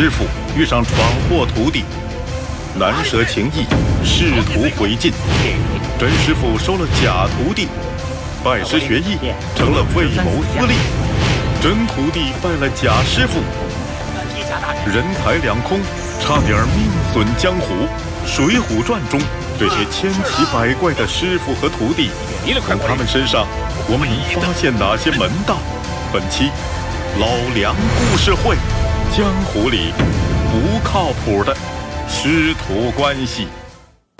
师傅遇上闯祸徒弟，难舍情谊，试图回晋。真师傅收了假徒弟，拜师学艺成了为谋私利。真徒弟拜了假师傅，人财两空，差点命损江湖。《水浒传》中这些千奇百怪的师傅和徒弟，从他们身上，我们能发现哪些门道？本期老梁故事会。江湖里不靠谱的师徒关系。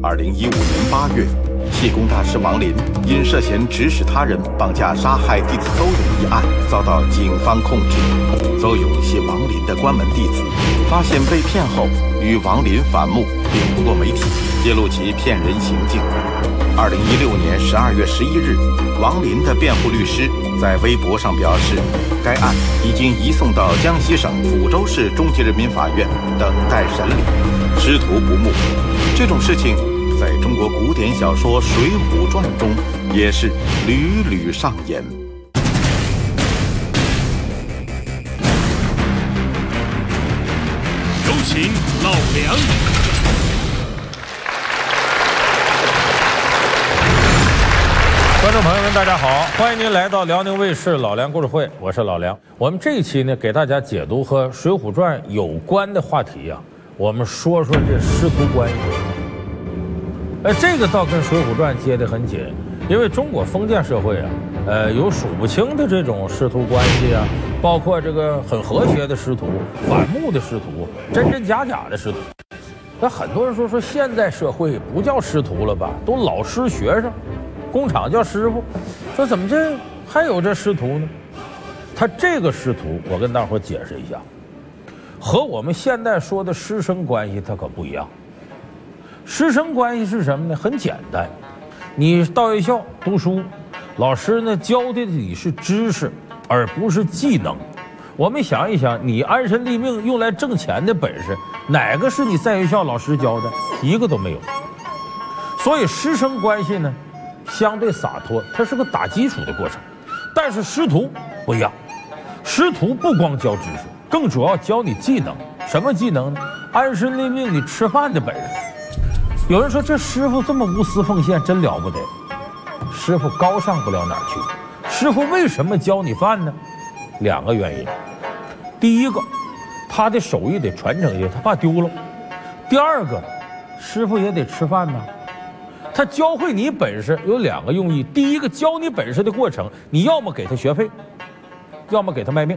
二零一五年八月，气功大师王林因涉嫌指使他人绑架杀害弟子邹勇一案遭到警方控制。邹勇系王林的关门弟子，发现被骗后与王林反目，并通过媒体揭露其骗人行径。二零一六年十二月十一日，王林的辩护律师在微博上表示，该案已经移送到江西省抚州市中级人民法院等待审理。师徒不睦，这种事情在中国古典小说《水浒传》中也是屡屡上演。有请老梁。观众朋友们，大家好！欢迎您来到辽宁卫视老梁故事会，我是老梁。我们这一期呢，给大家解读和《水浒传》有关的话题呀。我们说说这师徒关系。哎，这个倒跟《水浒传》接得很紧，因为中国封建社会啊，呃，有数不清的这种师徒关系啊，包括这个很和谐的师徒、反目的师徒、真真假假的师徒。那很多人说说，现在社会不叫师徒了吧，都老师学生。工厂叫师傅，说怎么这还有这师徒呢？他这个师徒，我跟大伙解释一下，和我们现在说的师生关系，它可不一样。师生关系是什么呢？很简单，你到学校读书，老师呢教的你是知识，而不是技能。我们想一想，你安身立命用来挣钱的本事，哪个是你在学校老师教的？一个都没有。所以师生关系呢？相对洒脱，它是个打基础的过程，但是师徒不一样，师徒不光教知识，更主要教你技能。什么技能呢？安身立命、你吃饭的本事。有人说这师傅这么无私奉献，真了不得。师傅高尚不了哪儿去。师傅为什么教你饭呢？两个原因。第一个，他的手艺得传承下去，他怕丢了。第二个，师傅也得吃饭呢。他教会你本事有两个用意：第一个，教你本事的过程，你要么给他学费，要么给他卖命；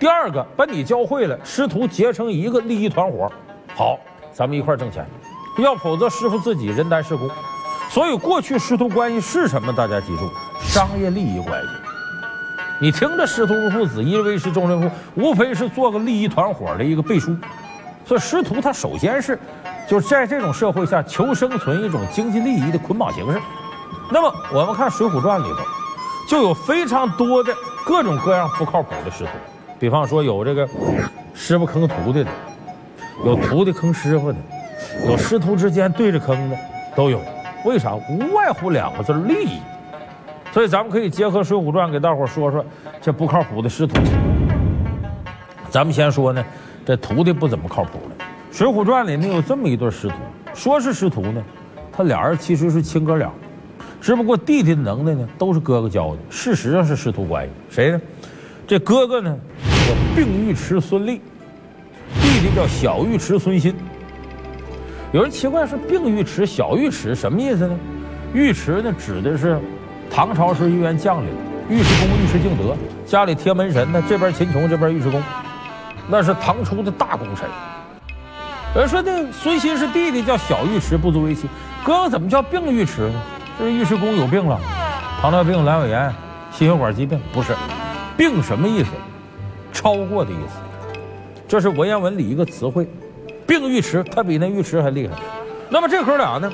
第二个，把你教会了，师徒结成一个利益团伙，好，咱们一块挣钱。要否则，师傅自己人单势孤。所以，过去师徒关系是什么？大家记住，商业利益关系。你听着，师徒如父子，一人为师，终身父，无非是做个利益团伙的一个背书。所以，师徒他首先是。就是在这种社会下求生存一种经济利益的捆绑形式。那么我们看《水浒传》里头，就有非常多的各种各样不靠谱的师徒。比方说有这个师傅坑徒弟的，有徒弟坑师傅的，有师徒之间对着坑的，都有。为啥？无外乎两个字：利益。所以咱们可以结合《水浒传》给大伙说说这不靠谱的师徒。咱们先说呢，这徒弟不怎么靠谱的。《水浒传》里呢有这么一对师徒，说是师徒呢，他俩人其实是亲哥俩，只不过弟弟的能耐呢都是哥哥教的，事实上是师徒关系。谁呢？这哥哥呢叫并尉迟孙立，弟弟叫小尉迟孙新。有人奇怪说并尉迟、小尉迟什么意思呢？尉迟呢指的是唐朝时一员将领，尉迟恭、尉迟敬德家里贴门神呢，这边秦琼，这边尉迟恭，那是唐初的大功臣。有人说那孙新是弟弟，叫小尉迟，不足为奇。哥哥怎么叫病尉迟呢？这尉迟恭有病了，糖尿病、阑尾炎、心血管疾病，不是病什么意思？超过的意思。这是文言文里一个词汇。病尉迟，他比那尉迟还厉害。那么这哥俩呢？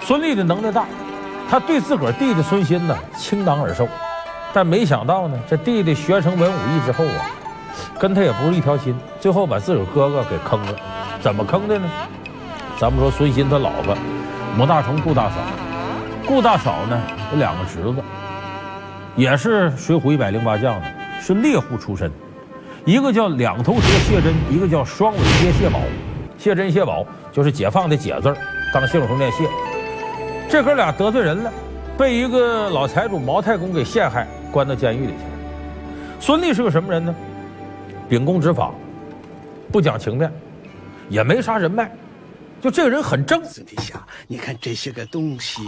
孙立的能耐大，他对自个儿弟弟孙新呢倾囊而授。但没想到呢，这弟弟学成文武艺之后啊，跟他也不是一条心，最后把自个儿哥哥给坑了。怎么坑的呢？咱们说孙新他老婆母大虫顾大嫂，顾大嫂呢有两个侄子，也是水浒一百零八将的，是猎户出身。一个叫两头蛇谢珍，一个叫双尾蝎谢宝。谢珍、谢宝就是解放的解字儿，当姓时候念谢。这哥俩得罪人了，被一个老财主毛太公给陷害，关到监狱里去了。孙俪是个什么人呢？秉公执法，不讲情面，也没啥人脉，就这个人很正。孙殿下，你看这些个东西，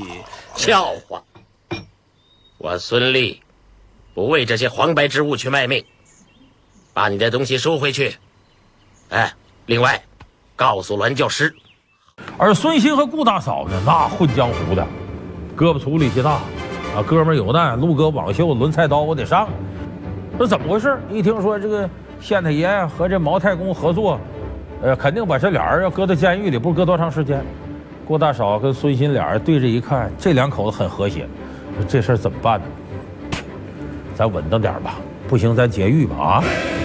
笑话！我孙立不为这些黄白之物去卖命，把你的东西收回去。哎，另外，告诉栾教师，而孙兴和顾大嫂呢，那混江湖的，胳膊粗力气大，啊，哥们有难，撸胳膊挽袖，抡菜刀我得上。这怎么回事？一听说这个县太爷和这毛太公合作，呃，肯定把这俩人要搁到监狱里，不搁多长时间。郭大嫂跟孙鑫俩人对着一看，这两口子很和谐，说这事儿怎么办呢？咱稳当点吧，不行咱劫狱吧啊，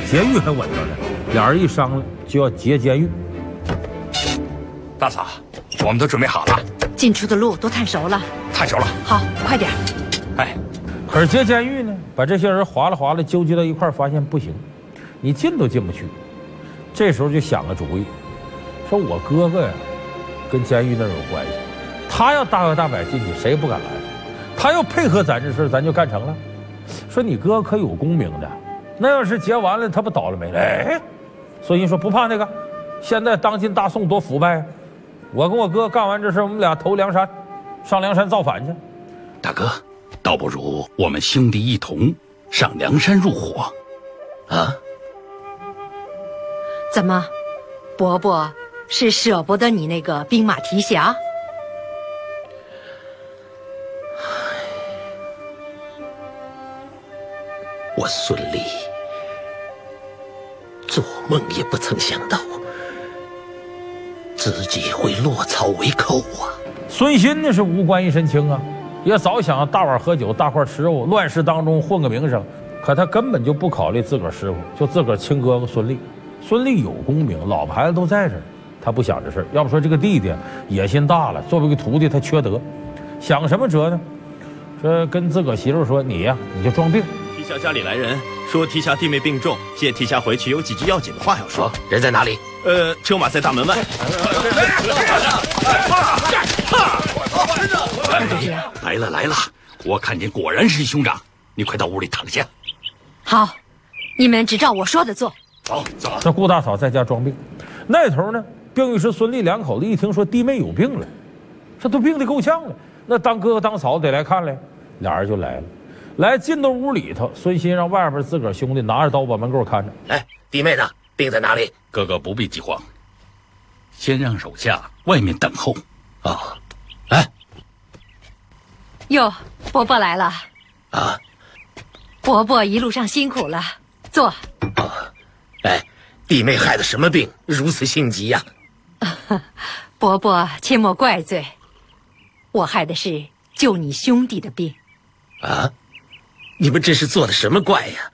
劫狱还稳当呢。俩人一商量，就要劫监狱。大嫂，我们都准备好了，进出的路都探熟了。探熟了。好，快点。哎，可是劫监狱呢，把这些人划拉划拉纠结到一块儿，发现不行，你进都进不去。这时候就想个主意，说我哥哥呀，跟监狱那有关系，他要大摇大摆进去，谁也不敢拦。他要配合咱这事，咱就干成了。说你哥可有功名的，那要是劫完了，他不倒了霉了？哎，孙兴说不怕那个，现在当今大宋多腐败啊！我跟我哥干完这事，我们俩投梁山，上梁山造反去。大哥，倒不如我们兄弟一同上梁山入伙。啊，怎么，伯伯是舍不得你那个兵马提辖？我孙俪做梦也不曾想到，自己会落草为寇啊！孙鑫那是无官一身轻啊，也早想大碗喝酒，大块吃肉，乱世当中混个名声。可他根本就不考虑自个儿师傅，就自个儿亲哥哥孙俪。孙俪有功名，老婆孩子都在这儿，他不想这事儿。要不说这个弟弟野心大了，作为一个徒弟，他缺德，想什么辙呢？说跟自个儿媳妇说：“你呀，你就装病。提辖家里来人，说提辖弟妹病重，借提辖回去有几句要紧的话要说。人在哪里？呃，车马在大门外。来了来了，我看见果然是兄长，你快到屋里躺下。好，你们只照我说的做。走走。这顾大嫂在家装病，那头呢，病愈师孙俪两口子一听说弟妹有病了，这都病得够呛了，那当哥哥当嫂子得来看来，俩人就来了。来进到屋里头，孙鑫让外边自个儿兄弟拿着刀把门口看着。哎，弟妹呢？病在哪里？哥哥不必急慌，先让手下外面等候。啊，来哟，伯伯来了。啊，伯伯一路上辛苦了，坐。哎，弟妹害的什么病，如此性急呀、啊 伯伯切莫怪罪，我害的是救你兄弟的病。啊？你们这是做的什么怪呀？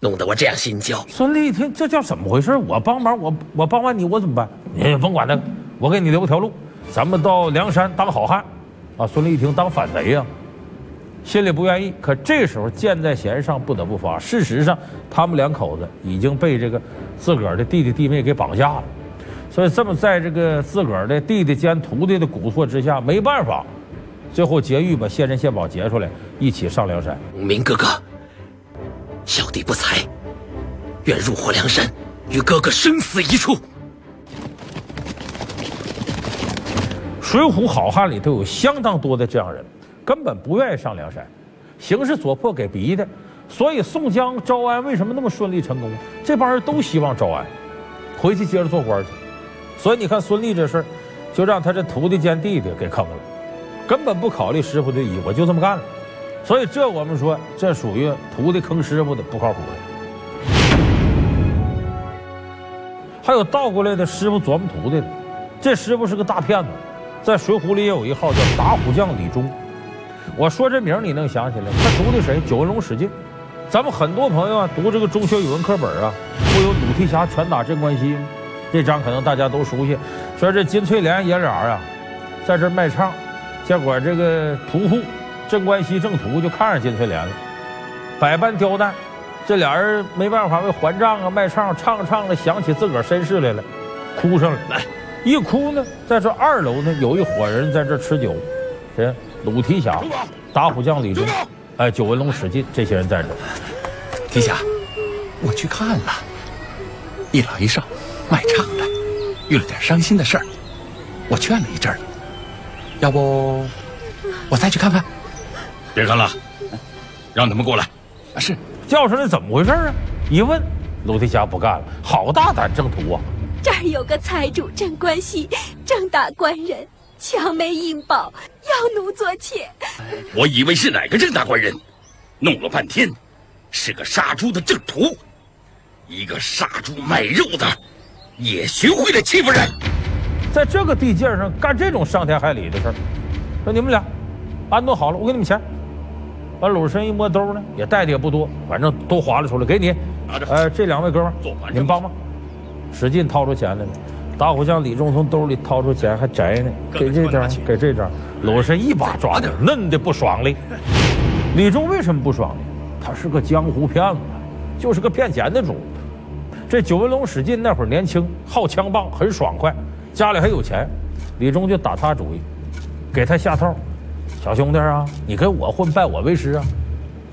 弄得我这样心焦。孙俪一听这叫怎么回事？我帮忙，我我帮完你，我怎么办？你也甭管那个，我给你留条路，咱们到梁山当好汉。啊，孙俪一听当反贼呀、心里不愿意。可这时候箭在弦上，不得不发。事实上，他们两口子已经被这个自个儿的弟弟弟妹给绑架了，所以这么在这个自个儿的弟弟兼徒弟的蛊惑之下，没办法，最后劫狱把谢珍、谢宝劫出来，一起上梁山。明哥哥，小弟不才，愿入伙梁山，与哥哥生死一处。《水浒》好汉里头有相当多的这样人，根本不愿意上梁山，形势所迫给逼的。所以宋江招安为什么那么顺利成功？这帮人都希望招安，回去接着做官去。所以你看孙俪这事儿，就让他这徒弟兼弟弟给坑了，根本不考虑师傅的意，我就这么干了。所以这我们说，这属于徒弟坑师傅的不靠谱的。还有倒过来的师傅琢磨徒弟的，这师傅是个大骗子。在《水浒》里也有一号叫打虎将李忠，我说这名你能想起来？他读的谁？九纹龙史进。咱们很多朋友啊，读这个中学语文课本啊，不有鲁提辖拳打镇关西吗？这章可能大家都熟悉。说这金翠莲爷俩啊，在这卖唱，结果这个屠户镇关西正屠就看上金翠莲了，百般刁难，这俩人没办法为还账啊，卖唱唱唱着想起自个儿身世来了，哭上了。来，一哭呢，在这二楼呢，有一伙人在这吃酒，谁？鲁提辖、打虎将李忠，哎，九纹龙史进这些人在这儿。提辖，我去看了，一老一少卖唱的，遇了点伤心的事儿，我劝了一阵儿，要不我再去看看？别看了，让他们过来。啊，是。叫上来怎么回事啊？一问，鲁提辖不干了，好大胆正途啊！这儿有个财主镇关西，正大官人，强媒硬保，要奴做妾。我以为是哪个正大官人，弄了半天，是个杀猪的正途，一个杀猪卖肉的，也学会了欺负人，在这个地界上干这种伤天害理的事儿。说你们俩安顿好了，我给你们钱。把鲁智深一摸兜呢，也带的也不多，反正都划拉出来，给你。拿着。哎，这两位哥们儿，你们帮忙。使劲掏出钱来了。打虎将李忠从兜里掏出钱，还摘呢，给这张，给这张。鲁智深一把抓住，嫩的不爽哩。李忠为什么不爽呢？他是个江湖骗子，就是个骗钱的主。这九纹龙史进那会儿年轻，好枪棒，很爽快，家里还有钱。李忠就打他主意，给他下套。小兄弟啊，你跟我混，拜我为师啊！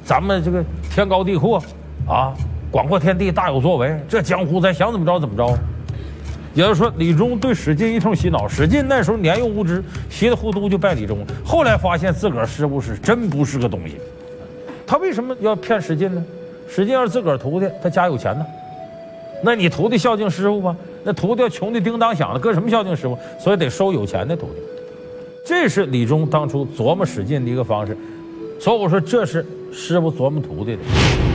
咱们这个天高地阔，啊，广阔天地，大有作为。这江湖咱想怎么着怎么着。也就是说，李忠对史进一通洗脑。史进那时候年幼无知，稀里糊涂就拜李忠。后来发现自个儿师傅是真不是个东西。他为什么要骗史进呢？史进要是自个儿徒弟，他家有钱呢。那你徒弟孝敬师傅吗？那徒弟要穷的叮当响的，搁什么孝敬师傅？所以得收有钱的徒弟。这是李忠当初琢磨史进的一个方式，所以我说这是师傅琢磨徒弟的。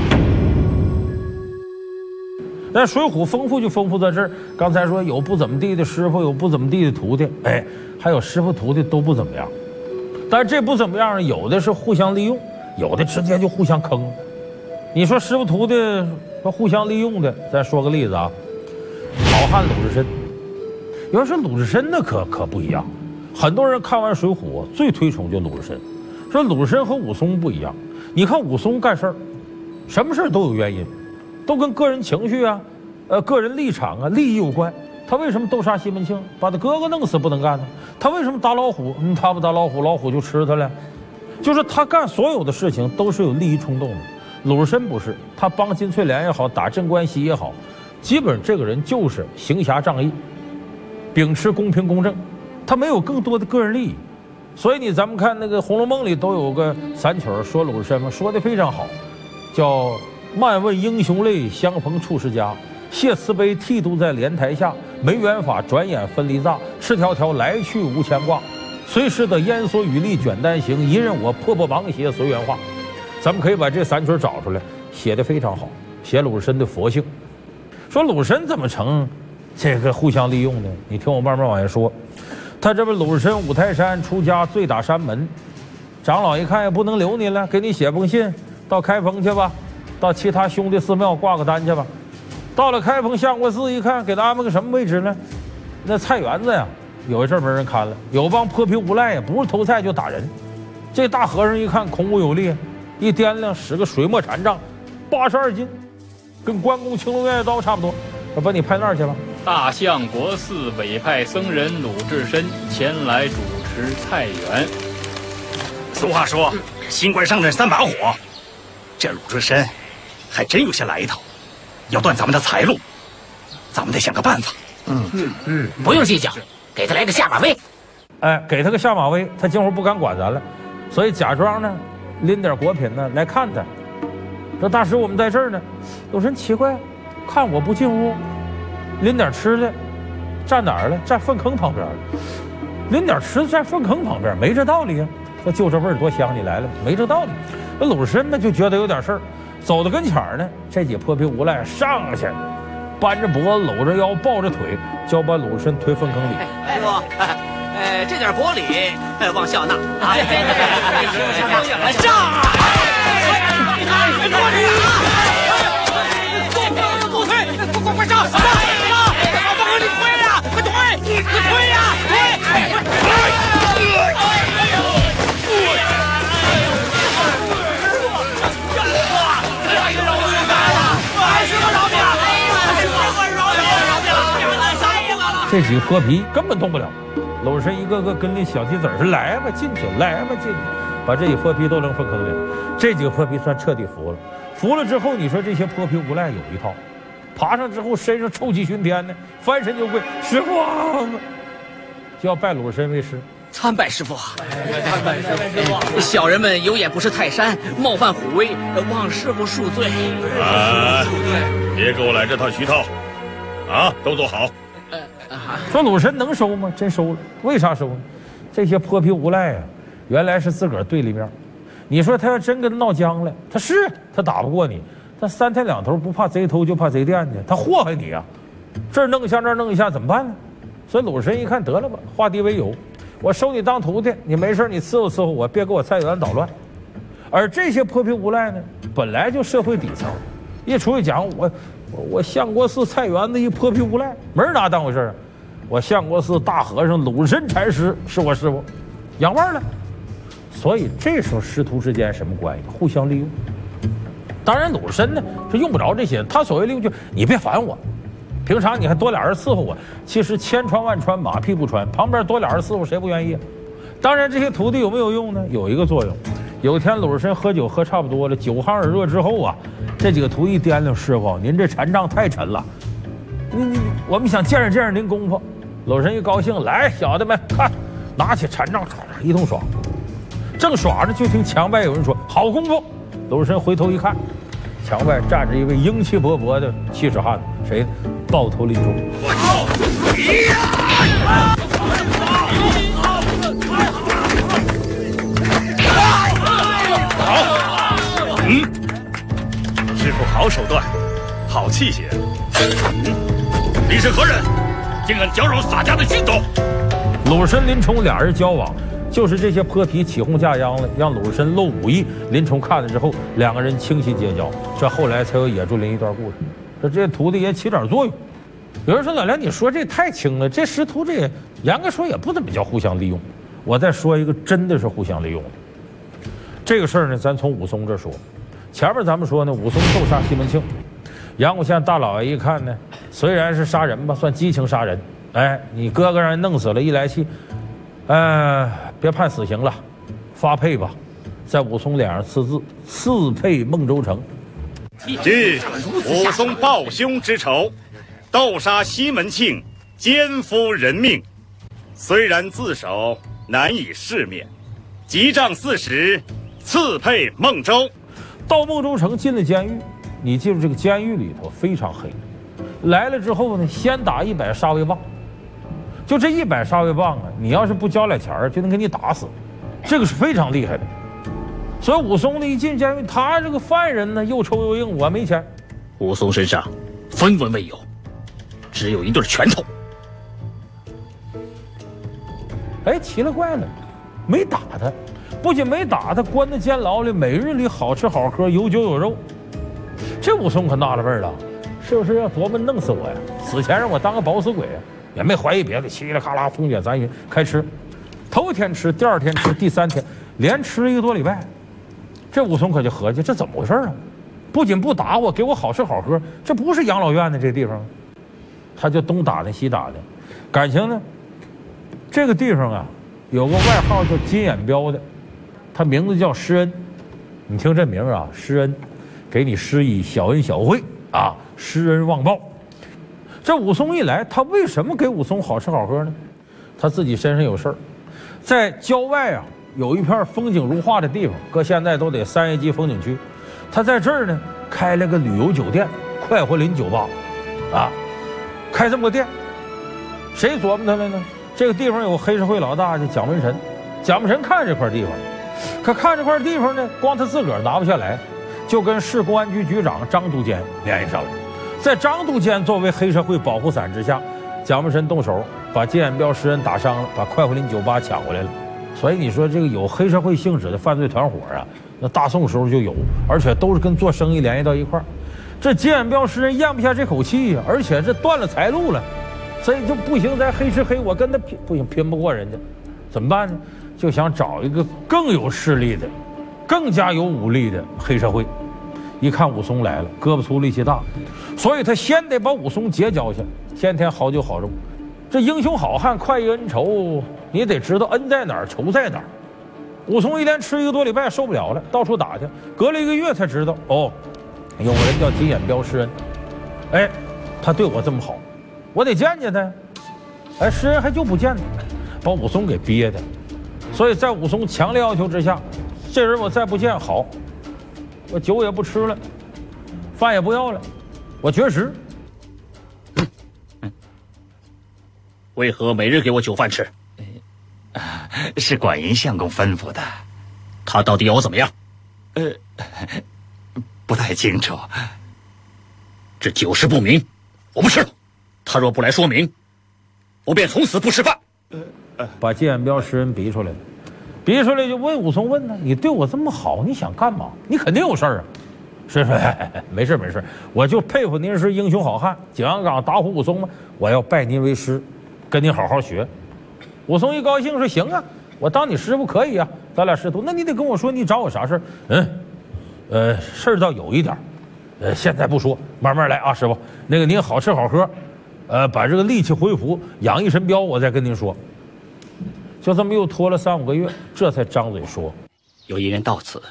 那《水浒》丰富就丰富在这儿。刚才说有不怎么地的师傅，有不怎么地的徒弟，哎，还有师傅徒弟都不怎么样。但这不怎么样，有的是互相利用，有的直接就互相坑。你说师傅徒弟说互相利用的，再说个例子啊，好汉鲁智深。有人说鲁智深那可可不一样。很多人看完《水浒》最推崇就鲁智深，说鲁智深和武松不一样。你看武松干事儿，什么事儿都有原因，都跟个人情绪啊、呃个人立场啊、利益有关。他为什么斗杀西门庆，把他哥哥弄死不能干呢？他为什么打老虎？嗯，他不打老虎，老虎就吃他了。就是他干所有的事情都是有利益冲动的。鲁智深不是，他帮金翠莲也好，打镇关西也好，基本这个人就是行侠仗义，秉持公平公正。他没有更多的个人利益，所以你咱们看那个《红楼梦》里都有个散曲说鲁智深嘛，说的非常好，叫“漫问英雄泪，相逢处世家。谢慈悲，剃度在莲台下。没缘法，转眼分离乍。赤条条来去无牵挂，随时得烟蓑雨笠卷单行。一任我破破芒鞋随缘化。”咱们可以把这三曲找出来，写的非常好，写鲁智深的佛性。说鲁智深怎么成这个互相利用呢？你听我慢慢往下说。他这不鲁智深五台山出家，醉打山门。长老一看也不能留你了，给你写封信，到开封去吧，到其他兄弟寺庙挂个单去吧。到了开封相国寺一看，给他安排个什么位置呢？那菜园子呀，有一阵没人看了，有帮泼皮无赖呀，不是偷菜就打人。这大和尚一看孔武有力，一掂量使个水墨禅杖，八十二斤，跟关公青龙偃月刀差不多。我把你派那儿去吧。大相国寺委派僧人鲁智深前来主持菜园。俗话说，新官上任三把火，这鲁智深还真有些来头，要断咱们的财路，咱们得想个办法。嗯嗯嗯，不用计较，给他来个下马威。哎，给他个下马威，他今后不敢管咱了，所以假装呢，拎点果品呢来看他。说大师，我们在这儿呢。鲁智深奇怪，看我不进屋。拎点吃的，站哪儿了？站粪坑旁边了。拎点吃的站粪坑旁边，没这道理啊！说就这味儿多香，你来了没这道理。那鲁智深呢就觉得有点事儿，走到跟前儿呢，这几泼皮无赖上去，扳着脖子，搂着腰，抱着腿，就要把鲁智深推粪坑里。师傅，哎，这点薄礼，望笑纳。哎，上！快快快上！你推呀，推！这几个泼皮根本动不了。鲁智深一个个跟那小鸡子似的，来吧进去，来吧进去，把这些泼皮都扔粪坑里。这几个泼皮算彻底服了。服了之后，你说这些泼皮无赖有一套，爬上之后身上臭气熏天的，翻身就跪，师傅啊，就要拜鲁智深为师。参拜师傅，参拜师傅。小人们有眼不识泰山，冒犯虎威，望师傅恕罪。恕罪，别给我来这套虚套，啊，都坐好。说鲁神能收吗？真收了。为啥收呢？这些泼皮无赖啊，原来是自个儿对立面。你说他要真跟他闹僵了，他是他打不过你，他三天两头不怕贼偷就怕贼惦记，他祸害你啊！这儿弄一下那儿弄一下怎么办呢？所以鲁神一看得了吧，化敌为友。我收你当徒弟，你没事你伺候伺候我，别给我菜园捣乱。而这些泼皮无赖呢，本来就社会底层，一出去讲我，我相国寺菜园子一泼皮无赖，没人拿当回事儿。我相国寺大和尚鲁智深禅师是我师傅，养腕了。所以这时候师徒之间什么关系？互相利用。当然鲁智深呢是用不着这些，他所谓利用就你别烦我。平常你还多俩人伺候我，其实千穿万穿马屁不穿，旁边多俩人伺候谁不愿意？当然这些徒弟有没有用呢？有一个作用。有一天鲁智深喝酒喝差不多了，酒酣耳热之后啊，这几个徒弟掂量师傅，您这禅杖太沉了，你你我们想见识见识您功夫。鲁智深一高兴，来小的们看，拿起禅杖唰一通耍，正耍着就听墙外有人说好功夫。鲁智深回头一看。墙外站着一位英气勃勃的气势汉子，谁？抱头林冲。好，嗯，师傅好手段，好器械。嗯，你是何人？竟敢搅扰洒家的军斗？鲁智深、林冲俩人交往。就是这些泼皮起哄架秧了，让鲁智深露武艺。林冲看了之后，两个人倾心结交，这后来才有野猪林一段故事。这这徒弟也起点作用。有人说老梁，你说这太轻了，这师徒这也严格说也不怎么叫互相利用。我再说一个，真的是互相利用。这个事儿呢，咱从武松这说。前面咱们说呢，武松斗杀西门庆，阳谷县大老爷一看呢，虽然是杀人吧，算激情杀人。哎，你哥哥让人弄死了，一来气。呃，别判死刑了，发配吧，在武松脸上刺字，刺配孟州城。据武松报兄之仇，斗杀西门庆，奸夫人命，虽然自首难以释免，急杖四十，赐配孟州。到孟州城进了监狱，你记住这个监狱里头非常黑，来了之后呢，先打一百杀威棒。就这一百杀威棒啊！你要是不交俩钱儿，就能给你打死，这个是非常厉害的。所以武松呢一进监狱，他这个犯人呢又臭又硬，我没钱。武松身上分文未有，只有一对拳头。哎，奇了怪了，没打他，不仅没打他，关在监牢里，每日里好吃好喝，有酒有肉。这武松可纳了闷了，是不是要琢磨弄死我呀？死前让我当个饱死鬼？也没怀疑别的，稀里咔啦风卷残云开吃，头一天吃，第二天吃，第三天连吃一个多礼拜。这武松可就合计，这怎么回事啊？不仅不打我，给我好吃好喝，这不是养老院的这地方。他就东打听西打听，感情呢，这个地方啊，有个外号叫金眼彪的，他名字叫施恩。你听这名啊，施恩，给你施以小恩小惠啊，施恩忘报。这武松一来，他为什么给武松好吃好喝呢？他自己身上有事儿，在郊外啊有一片风景如画的地方，搁现在都得三 A 级风景区。他在这儿呢开了个旅游酒店——快活林酒吧，啊，开这么个店，谁琢磨他了呢？这个地方有黑社会老大叫蒋文神，蒋文神看这块地方，可看这块地方呢，光他自个儿拿不下来，就跟市公安局局长张督监联系上了。在张督监作为黑社会保护伞之下，蒋文神动手把金眼彪诗人打伤了，把快活林酒吧抢回来了。所以你说这个有黑社会性质的犯罪团伙啊，那大宋时候就有，而且都是跟做生意联系到一块儿。这金眼彪诗人咽不下这口气呀，而且这断了财路了，所以就不行，咱黑吃黑，我跟他拼不行，拼不过人家，怎么办呢？就想找一个更有势力的、更加有武力的黑社会。一看武松来了，胳膊粗力气大，所以他先得把武松结交下，天天好酒好肉，这英雄好汉快意恩仇，你得知道恩在哪儿，仇在哪儿。武松一连吃一个多礼拜受不了了，到处打去，隔了一个月才知道，哦，有个人叫金眼彪施恩，哎，他对我这么好，我得见见他。哎，施恩还就不见他，把武松给憋的。所以在武松强烈要求之下，这人我再不见好，我酒也不吃了，饭也不要了，我绝食。为何每日给我酒饭吃？是管营相公吩咐的。他到底要我怎么样？呃，不太清楚。这酒食不明，我不吃了。他若不来说明，我便从此不吃饭。把金眼彪施恩逼出来了，逼出来就问武松问呢：“你对我这么好，你想干嘛？你肯定有事儿啊！”施恩说：“没事没事，我就佩服您是英雄好汉，景阳冈打虎武松嘛，我要拜您为师，跟您好好学。”武松一高兴说：“行啊，我当你师傅可以啊，咱俩师徒。那你得跟我说，你找我啥事儿？嗯，呃，事儿倒有一点儿，呃，现在不说，慢慢来啊，师傅。那个您好吃好喝，呃，把这个力气恢复，养一身膘，我再跟您说。就这么又拖了三五个月，这才张嘴说：有一人到此，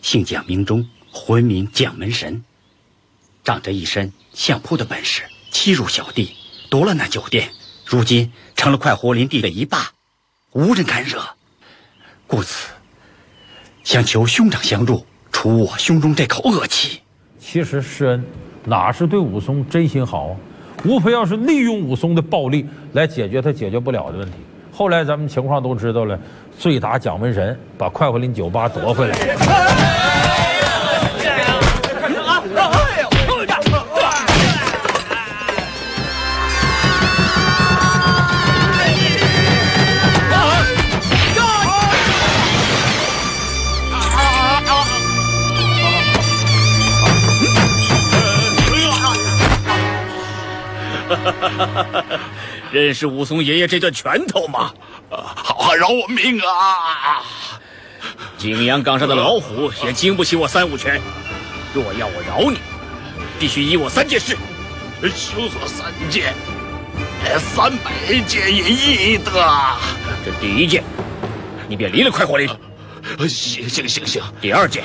姓蒋名忠，浑名蒋门神，仗着一身相扑的本事，欺辱小弟，夺了那酒店。”如今成了快活林地的一霸，无人敢惹，故此想求兄长相助，除我胸中这口恶气。其实施恩哪是对武松真心好啊？无非要是利用武松的暴力来解决他解决不了的问题。后来咱们情况都知道了，醉打蒋门神，把快活林酒吧夺回来。认识武松爷爷这段拳头吗？好汉饶我命啊！景阳冈上的老虎也经不起我三五拳。若要我饶你，必须依我三件事。休说三件，三百件也易得。这第一件，你便离了快活林。行行行行。第二件，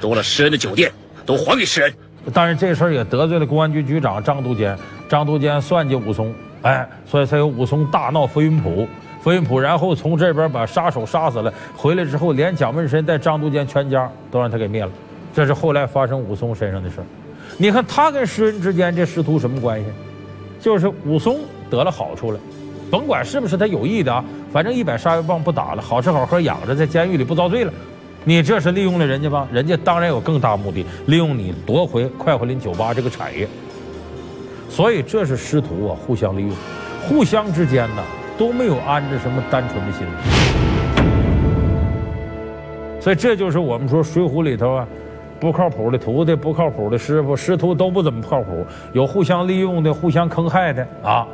夺了施恩的酒店都还给施恩。当然，这事儿也得罪了公安局局长张督监。张督监算计武松，哎，所以才有武松大闹飞云浦。飞云浦，然后从这边把杀手杀死了。回来之后，连蒋门神带张都监全家都让他给灭了。这是后来发生武松身上的事。你看他跟施恩之间这师徒什么关系？就是武松得了好处了，甭管是不是他有意的啊，反正一百杀鱼棒不打了，好吃好喝养着，在监狱里不遭罪了。你这是利用了人家吧？人家当然有更大目的，利用你夺回快活林酒吧这个产业。所以这是师徒啊，互相利用，互相之间呢都没有安着什么单纯的心理。所以这就是我们说《水浒》里头啊，不靠谱的徒弟，不靠谱的师傅，师徒都不怎么靠谱，有互相利用的，互相坑害的啊。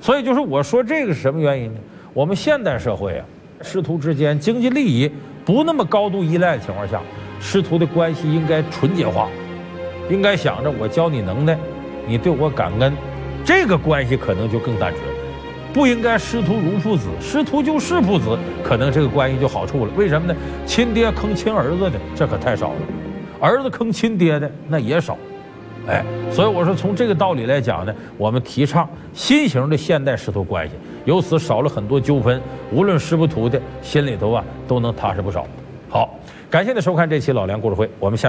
所以就是我说这个是什么原因呢？我们现代社会啊，师徒之间经济利益不那么高度依赖的情况下，师徒的关系应该纯洁化，应该想着我教你能耐。你对我感恩，这个关系可能就更单纯，不应该师徒如父子，师徒就是父子，可能这个关系就好处了。为什么呢？亲爹坑亲儿子的，这可太少了；儿子坑亲爹的，那也少。哎，所以我说，从这个道理来讲呢，我们提倡新型的现代师徒关系，由此少了很多纠纷，无论师不徒的心里头啊，都能踏实不少。好，感谢您收看这期老梁故事会，我们下。